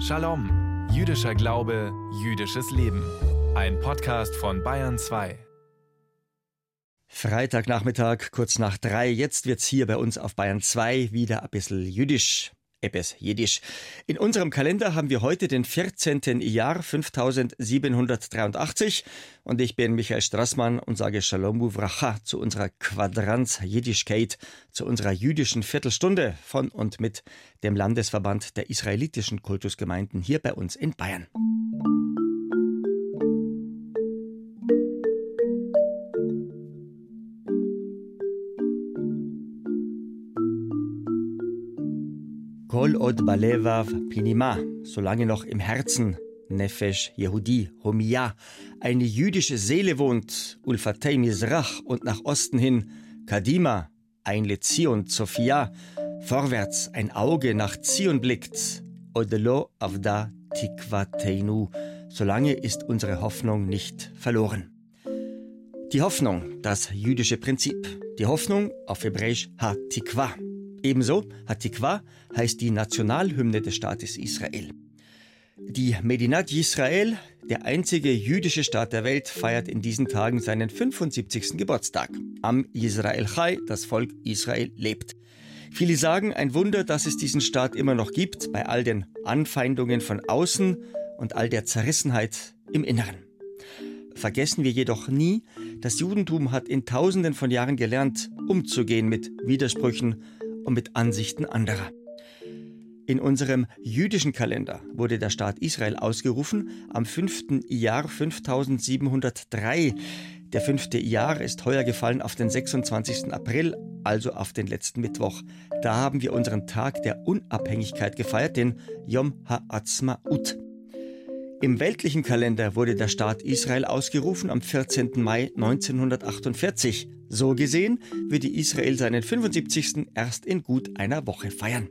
Shalom, jüdischer Glaube, jüdisches Leben. Ein Podcast von Bayern 2. Freitagnachmittag, kurz nach drei. Jetzt wird's hier bei uns auf Bayern 2 wieder ein bisschen jüdisch. Ebbes Jiddisch. In unserem Kalender haben wir heute den 14. Jahr 5783 und ich bin Michael Strassmann und sage Shalom Uvracha zu unserer Quadranz Jiddischkeit, zu unserer jüdischen Viertelstunde von und mit dem Landesverband der israelitischen Kultusgemeinden hier bei uns in Bayern. Od balevav pinima, solange noch im Herzen Nefesh Yehudi, Homia, eine jüdische Seele wohnt, Ulfatei Mizrach und nach Osten hin Kadima, ein Lezion Sophia, vorwärts ein Auge nach Zion blickt, Odelo avda tikvateinu, solange ist unsere Hoffnung nicht verloren. Die Hoffnung, das jüdische Prinzip. Die Hoffnung auf Hebräisch ha-tikva. Ebenso Hatikwa heißt die Nationalhymne des Staates Israel. Die Medinat Yisrael, der einzige jüdische Staat der Welt, feiert in diesen Tagen seinen 75. Geburtstag. Am Yisrael Chai, das Volk Israel, lebt. Viele sagen, ein Wunder, dass es diesen Staat immer noch gibt, bei all den Anfeindungen von außen und all der Zerrissenheit im Inneren. Vergessen wir jedoch nie, das Judentum hat in Tausenden von Jahren gelernt, umzugehen mit Widersprüchen und mit Ansichten anderer. In unserem jüdischen Kalender wurde der Staat Israel ausgerufen am 5. Jahr 5703. Der fünfte Jahr ist heuer gefallen auf den 26. April, also auf den letzten Mittwoch. Da haben wir unseren Tag der Unabhängigkeit gefeiert, den Yom HaAtzmaut. Im weltlichen Kalender wurde der Staat Israel ausgerufen am 14. Mai 1948. So gesehen würde Israel seinen 75. erst in gut einer Woche feiern.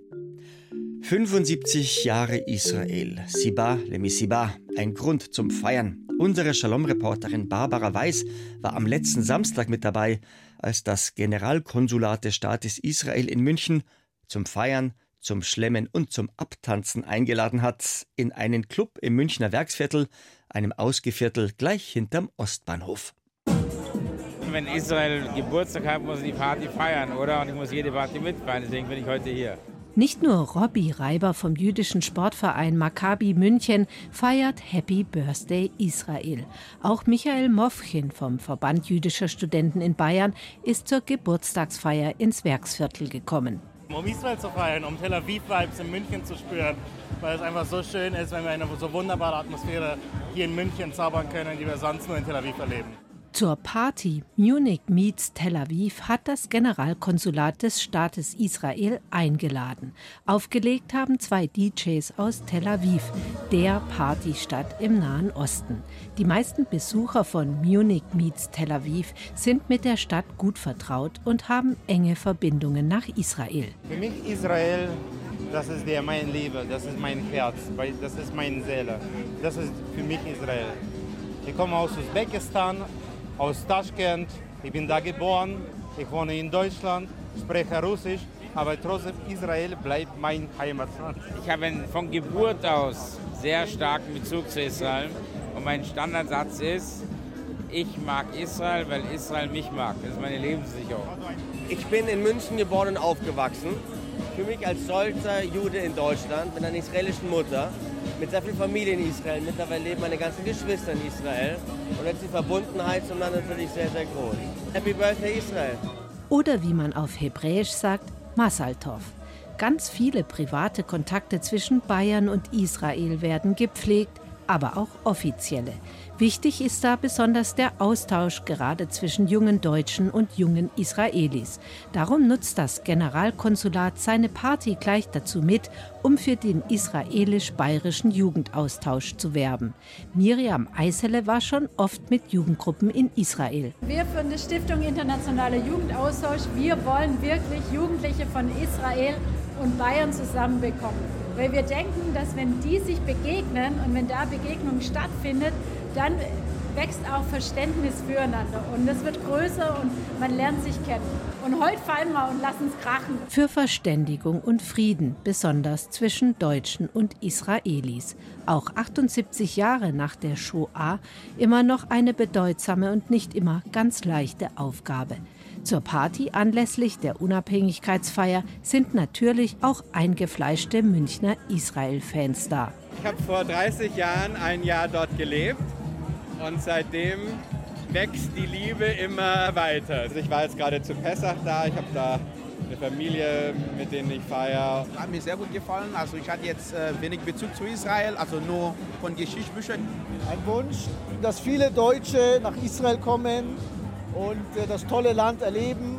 75 Jahre Israel, Siba Lemisiba, ein Grund zum Feiern. Unsere Shalom-Reporterin Barbara Weiß war am letzten Samstag mit dabei, als das Generalkonsulat des Staates Israel in München zum Feiern, zum Schlemmen und zum Abtanzen eingeladen hat in einen Club im Münchner Werksviertel, einem Ausgeviertel gleich hinterm Ostbahnhof wenn Israel Geburtstag hat, muss ich die Party feiern, oder? Und ich muss jede Party mitfeiern, deswegen bin ich heute hier. Nicht nur Robby Reiber vom jüdischen Sportverein Maccabi München feiert Happy Birthday Israel. Auch Michael Mofchin vom Verband jüdischer Studenten in Bayern ist zur Geburtstagsfeier ins Werksviertel gekommen. Um Israel zu feiern, um Tel Aviv-Vibes in München zu spüren, weil es einfach so schön ist, wenn wir eine so wunderbare Atmosphäre hier in München zaubern können, die wir sonst nur in Tel Aviv erleben. Zur Party Munich meets Tel Aviv hat das Generalkonsulat des Staates Israel eingeladen. Aufgelegt haben zwei DJs aus Tel Aviv, der Partystadt im Nahen Osten. Die meisten Besucher von Munich meets Tel Aviv sind mit der Stadt gut vertraut und haben enge Verbindungen nach Israel. Für mich Israel, das ist der mein Leben, das ist mein Herz, das ist meine Seele. Das ist für mich Israel. Ich komme aus Usbekistan, aus Taschkent. Ich bin da geboren. Ich wohne in Deutschland, spreche Russisch, aber trotzdem Israel bleibt mein Heimatland. Ich habe von Geburt aus sehr starken Bezug zu Israel und mein Standardsatz ist, ich mag Israel, weil Israel mich mag. Das ist meine Lebenssicherung. Ich bin in München geboren und aufgewachsen. Für mich als stolzer Jude in Deutschland mit einer israelischen Mutter mit sehr viel Familie in Israel. Mittlerweile leben meine ganzen Geschwister in Israel. Und jetzt die Verbundenheit zum Land natürlich sehr, sehr groß. Happy Birthday Israel! Oder wie man auf Hebräisch sagt, Masaltov. Ganz viele private Kontakte zwischen Bayern und Israel werden gepflegt, aber auch offizielle. Wichtig ist da besonders der Austausch gerade zwischen jungen Deutschen und jungen Israelis. Darum nutzt das Generalkonsulat seine Party gleich dazu mit, um für den israelisch-bayerischen Jugendaustausch zu werben. Miriam Eisele war schon oft mit Jugendgruppen in Israel. Wir von der Stiftung Internationale Jugendaustausch, wir wollen wirklich Jugendliche von Israel und Bayern zusammenbekommen. Weil wir denken, dass wenn die sich begegnen und wenn da Begegnung stattfindet, dann wächst auch Verständnis füreinander und es wird größer und man lernt sich kennen. Und heute fallen wir und lassen es krachen. Für Verständigung und Frieden, besonders zwischen Deutschen und Israelis. Auch 78 Jahre nach der Shoah immer noch eine bedeutsame und nicht immer ganz leichte Aufgabe. Zur Party anlässlich der Unabhängigkeitsfeier sind natürlich auch eingefleischte Münchner Israel-Fans da. Ich habe vor 30 Jahren ein Jahr dort gelebt und seitdem wächst die Liebe immer weiter. Also ich war jetzt gerade zu Pessach da, ich habe da eine Familie, mit denen ich feiere. Hat mir sehr gut gefallen. Also ich hatte jetzt äh, wenig Bezug zu Israel, also nur von Geschichtsbüchern. Ein Wunsch, dass viele Deutsche nach Israel kommen und äh, das tolle Land erleben.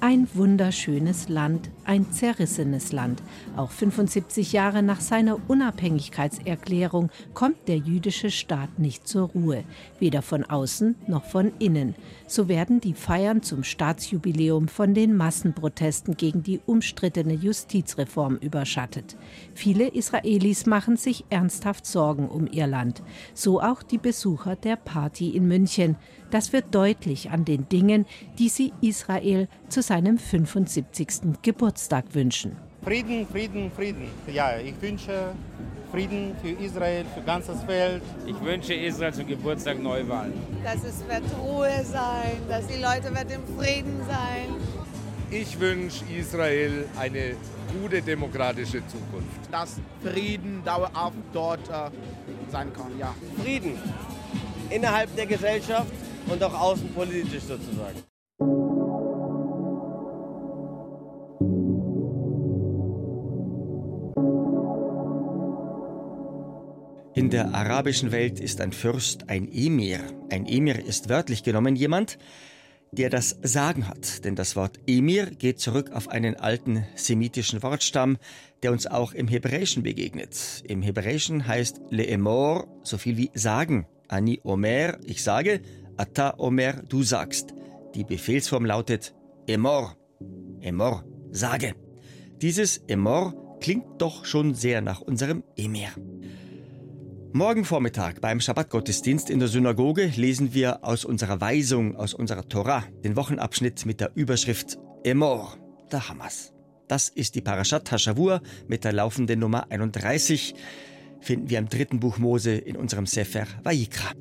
Ein wunderschönes Land, ein zerrissenes Land. Auch 75 Jahre nach seiner Unabhängigkeitserklärung kommt der jüdische Staat nicht zur Ruhe, weder von außen noch von innen. So werden die Feiern zum Staatsjubiläum von den Massenprotesten gegen die umstrittene Justizreform überschattet. Viele Israelis machen sich ernsthaft Sorgen um ihr Land, so auch die Besucher der Party in München. Das wird deutlich an den Dingen, die sie Israel zu seinem 75. Geburtstag wünschen. Frieden, Frieden, Frieden. Ja, ich wünsche Frieden für Israel, für ganzes Welt. Ich wünsche Israel zum Geburtstag Neuwahlen. Dass es wird Ruhe sein, dass die Leute wird im Frieden sein. Ich wünsche Israel eine gute demokratische Zukunft. Dass Frieden dauerhaft dort äh, sein kann, ja. Frieden innerhalb der Gesellschaft und auch außenpolitisch sozusagen. In der arabischen Welt ist ein Fürst ein Emir. Ein Emir ist wörtlich genommen jemand, der das Sagen hat. Denn das Wort Emir geht zurück auf einen alten semitischen Wortstamm, der uns auch im Hebräischen begegnet. Im Hebräischen heißt Le'emor so viel wie sagen. Ani Omer, ich sage, Ata Omer, du sagst. Die Befehlsform lautet Emor. Emor, sage. Dieses Emor klingt doch schon sehr nach unserem Emir. Morgen Vormittag beim Schabbatgottesdienst in der Synagoge lesen wir aus unserer Weisung, aus unserer Tora, den Wochenabschnitt mit der Überschrift Emor, der Hamas. Das ist die Parashat Hashavur mit der laufenden Nummer 31, finden wir im dritten Buch Mose in unserem Sefer Vayikra.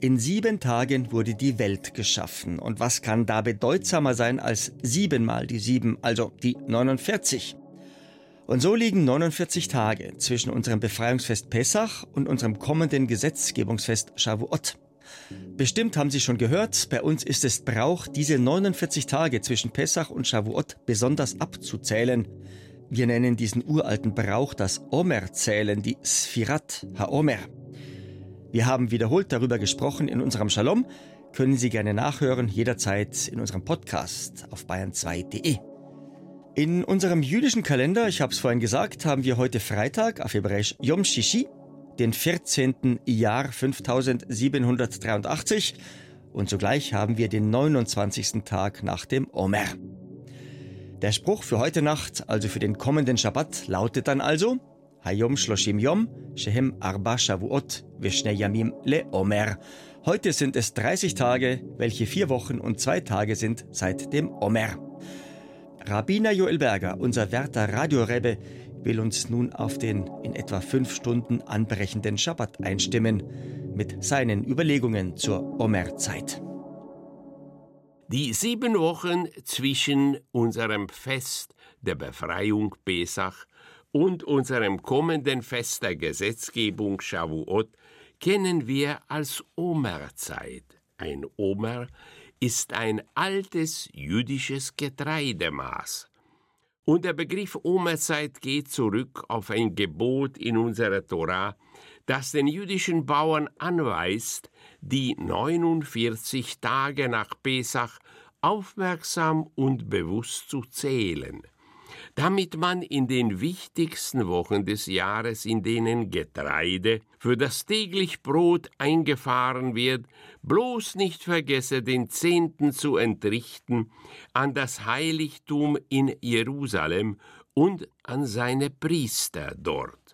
In sieben Tagen wurde die Welt geschaffen. Und was kann da bedeutsamer sein als siebenmal die sieben, also die 49? Und so liegen 49 Tage zwischen unserem Befreiungsfest Pessach und unserem kommenden Gesetzgebungsfest Shavuot. Bestimmt haben Sie schon gehört, bei uns ist es Brauch, diese 49 Tage zwischen Pessach und Shavuot besonders abzuzählen. Wir nennen diesen uralten Brauch das Omer-Zählen, die Sfirat HaOmer. Wir haben wiederholt darüber gesprochen in unserem Shalom, können Sie gerne nachhören, jederzeit in unserem Podcast auf bayern2.de. In unserem jüdischen Kalender, ich habe es vorhin gesagt, haben wir heute Freitag auf Hebräisch Yom Shishi, den 14. Jahr 5783 und zugleich haben wir den 29. Tag nach dem Omer. Der Spruch für heute Nacht, also für den kommenden Schabbat, lautet dann also Hayom Shloshim Yom, Shehem Arba Shavuot, Veshne Yamim Le Omer. Heute sind es 30 Tage, welche vier Wochen und zwei Tage sind seit dem Omer. Rabbiner Joel Berger, unser werter Radiorebbe, will uns nun auf den in etwa fünf Stunden anbrechenden Schabbat einstimmen mit seinen Überlegungen zur Omerzeit. Die sieben Wochen zwischen unserem Fest der Befreiung Pesach und unserem kommenden Fest der Gesetzgebung Shavuot kennen wir als Omerzeit. Ein Omer ist ein altes jüdisches Getreidemaß. Und der Begriff Omerzeit geht zurück auf ein Gebot in unserer Tora, das den jüdischen Bauern anweist, die 49 Tage nach Pesach aufmerksam und bewusst zu zählen damit man in den wichtigsten Wochen des Jahres, in denen Getreide für das täglich Brot eingefahren wird, bloß nicht vergesse, den Zehnten zu entrichten an das Heiligtum in Jerusalem und an seine Priester dort.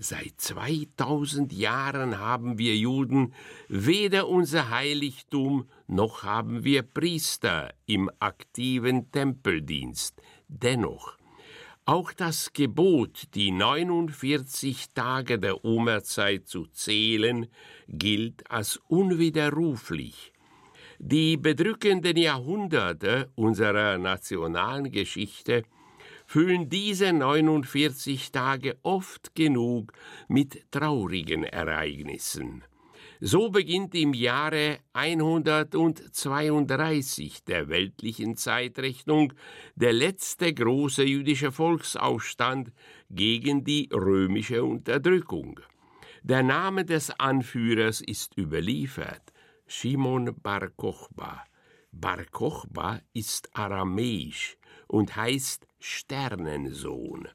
Seit 2000 Jahren haben wir Juden weder unser Heiligtum noch haben wir Priester im aktiven Tempeldienst. Dennoch, auch das Gebot, die 49 Tage der Omerzeit zu zählen, gilt als unwiderruflich. Die bedrückenden Jahrhunderte unserer nationalen Geschichte füllen diese 49 Tage oft genug mit traurigen Ereignissen. So beginnt im Jahre 132 der weltlichen Zeitrechnung der letzte große jüdische Volksaufstand gegen die römische Unterdrückung. Der Name des Anführers ist überliefert, Shimon Bar Kochba. Bar Kochba ist aramäisch und heißt Sternensohn.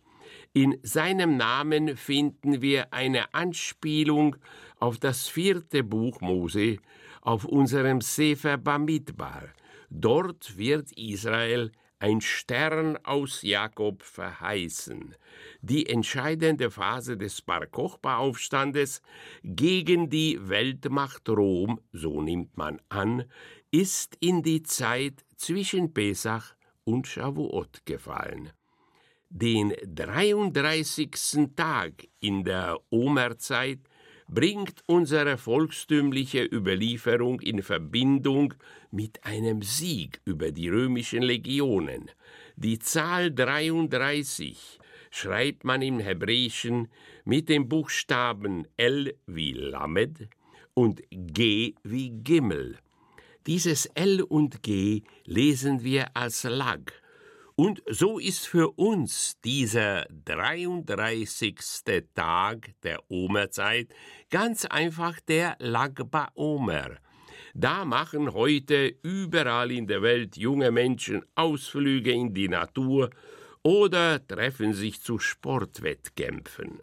In seinem Namen finden wir eine Anspielung auf das vierte Buch Mose, auf unserem Sefer Bamidbar. Dort wird Israel ein Stern aus Jakob verheißen. Die entscheidende Phase des Bar Kochba-Aufstandes gegen die Weltmacht Rom, so nimmt man an, ist in die Zeit zwischen Pesach und Shavuot gefallen. Den 33. Tag in der Omerzeit bringt unsere volkstümliche Überlieferung in Verbindung mit einem Sieg über die römischen Legionen. Die Zahl 33 schreibt man im Hebräischen mit den Buchstaben L wie Lamed und G wie Gimmel. Dieses L und G lesen wir als Lag. Und so ist für uns dieser 33. Tag der Omerzeit ganz einfach der Lag Baomer. Da machen heute überall in der Welt junge Menschen Ausflüge in die Natur oder treffen sich zu Sportwettkämpfen.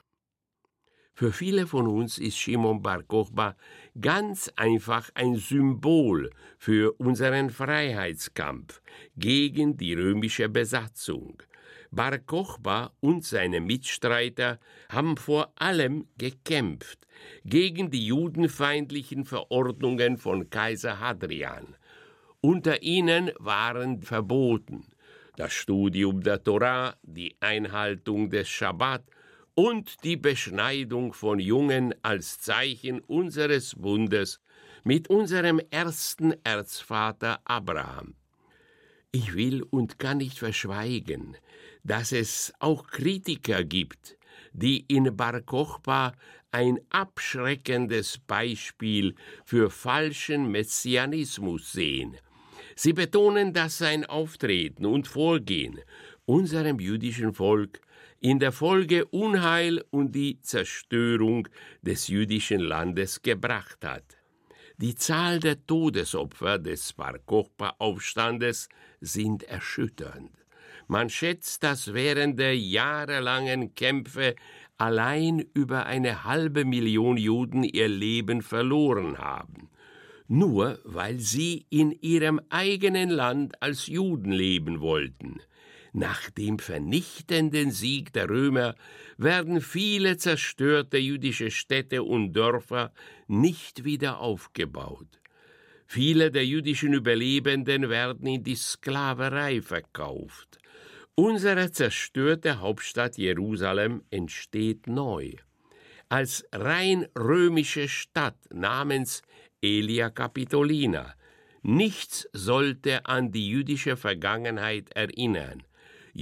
Für viele von uns ist Shimon Bar Kochba ganz einfach ein Symbol für unseren Freiheitskampf gegen die römische Besatzung. Bar Kochba und seine Mitstreiter haben vor allem gekämpft gegen die judenfeindlichen Verordnungen von Kaiser Hadrian. Unter ihnen waren verboten das Studium der Torah, die Einhaltung des Schabbat und die Beschneidung von Jungen als Zeichen unseres Bundes mit unserem ersten Erzvater Abraham. Ich will und kann nicht verschweigen, dass es auch Kritiker gibt, die in Bar Kochba ein abschreckendes Beispiel für falschen Messianismus sehen. Sie betonen, dass sein Auftreten und Vorgehen unserem jüdischen Volk in der Folge Unheil und die Zerstörung des jüdischen Landes gebracht hat. Die Zahl der Todesopfer des Bar Kochba-Aufstandes sind erschütternd. Man schätzt, dass während der jahrelangen Kämpfe allein über eine halbe Million Juden ihr Leben verloren haben, nur weil sie in ihrem eigenen Land als Juden leben wollten. Nach dem vernichtenden Sieg der Römer werden viele zerstörte jüdische Städte und Dörfer nicht wieder aufgebaut. Viele der jüdischen Überlebenden werden in die Sklaverei verkauft. Unsere zerstörte Hauptstadt Jerusalem entsteht neu. Als rein römische Stadt namens Elia Capitolina. Nichts sollte an die jüdische Vergangenheit erinnern.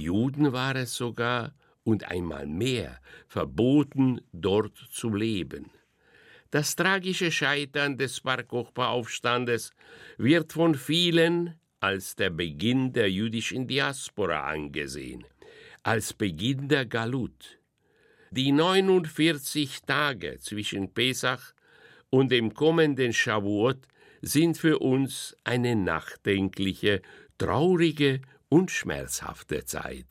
Juden war es sogar und einmal mehr verboten, dort zu leben. Das tragische Scheitern des Bar Kochba-Aufstandes wird von vielen als der Beginn der jüdischen Diaspora angesehen, als Beginn der Galut. Die 49 Tage zwischen Pesach und dem kommenden Shavuot sind für uns eine nachdenkliche, traurige und schmerzhafte Zeit.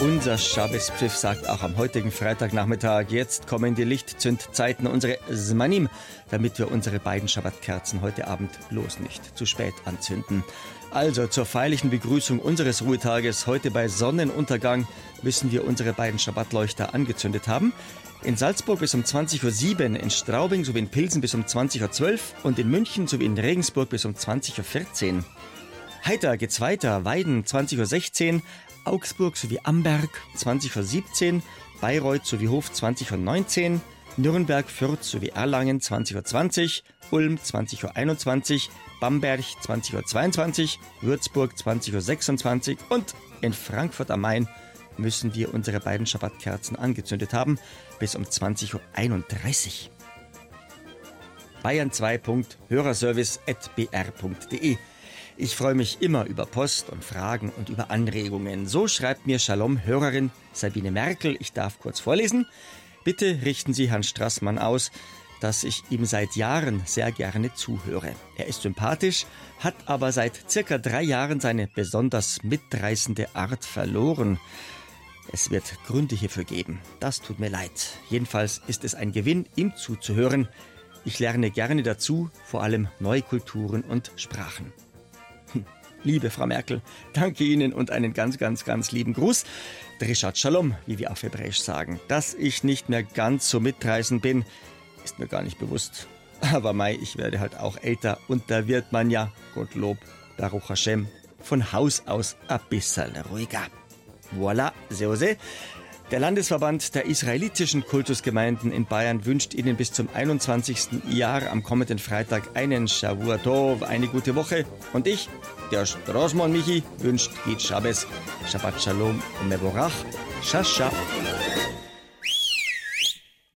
Unser Schabbespfiff sagt auch am heutigen Freitagnachmittag, jetzt kommen die Lichtzündzeiten, unsere Zmanim, damit wir unsere beiden Schabbatkerzen heute Abend bloß nicht zu spät anzünden. Also zur feierlichen Begrüßung unseres Ruhetages heute bei Sonnenuntergang müssen wir unsere beiden Schabbatleuchter angezündet haben. In Salzburg bis um 20.07 Uhr, in Straubing sowie in Pilsen bis um 20.12 Uhr und in München sowie in Regensburg bis um 20.14 Uhr. Heiter geht's weiter, Weiden 20.16 Uhr, Augsburg sowie Amberg 20.17 Uhr, Bayreuth sowie Hof 20.19 Uhr, Nürnberg, Fürth sowie Erlangen 20.20 Uhr, Ulm 20.21 Uhr, Bamberg 20.22 Uhr, Würzburg 20.26 Uhr und in Frankfurt am Main müssen wir unsere beiden Schabbatkerzen angezündet haben bis um 20.31 Uhr. Bayern 2. Hörerservice.br.de ich freue mich immer über Post und Fragen und über Anregungen. So schreibt mir Shalom Hörerin Sabine Merkel. Ich darf kurz vorlesen. Bitte richten Sie Herrn Strassmann aus, dass ich ihm seit Jahren sehr gerne zuhöre. Er ist sympathisch, hat aber seit circa drei Jahren seine besonders mitreißende Art verloren. Es wird Gründe hierfür geben. Das tut mir leid. Jedenfalls ist es ein Gewinn, ihm zuzuhören. Ich lerne gerne dazu, vor allem neue Kulturen und Sprachen. Liebe Frau Merkel, danke Ihnen und einen ganz, ganz, ganz lieben Gruß. Drishat Shalom, wie wir auf Hebräisch sagen. Dass ich nicht mehr ganz so mitreißend bin, ist mir gar nicht bewusst. Aber Mai, ich werde halt auch älter und da wird man ja, Gottlob, Baruch Hashem, von Haus aus ein bisschen ruhiger. Voilà, Seose. Der Landesverband der israelitischen Kultusgemeinden in Bayern wünscht Ihnen bis zum 21. Jahr am kommenden Freitag einen Shavua Tov, eine gute Woche. Und ich, der Strosmon Michi, wünscht Git Shabbos, Shabbat Shalom und Mevorach, Shasha.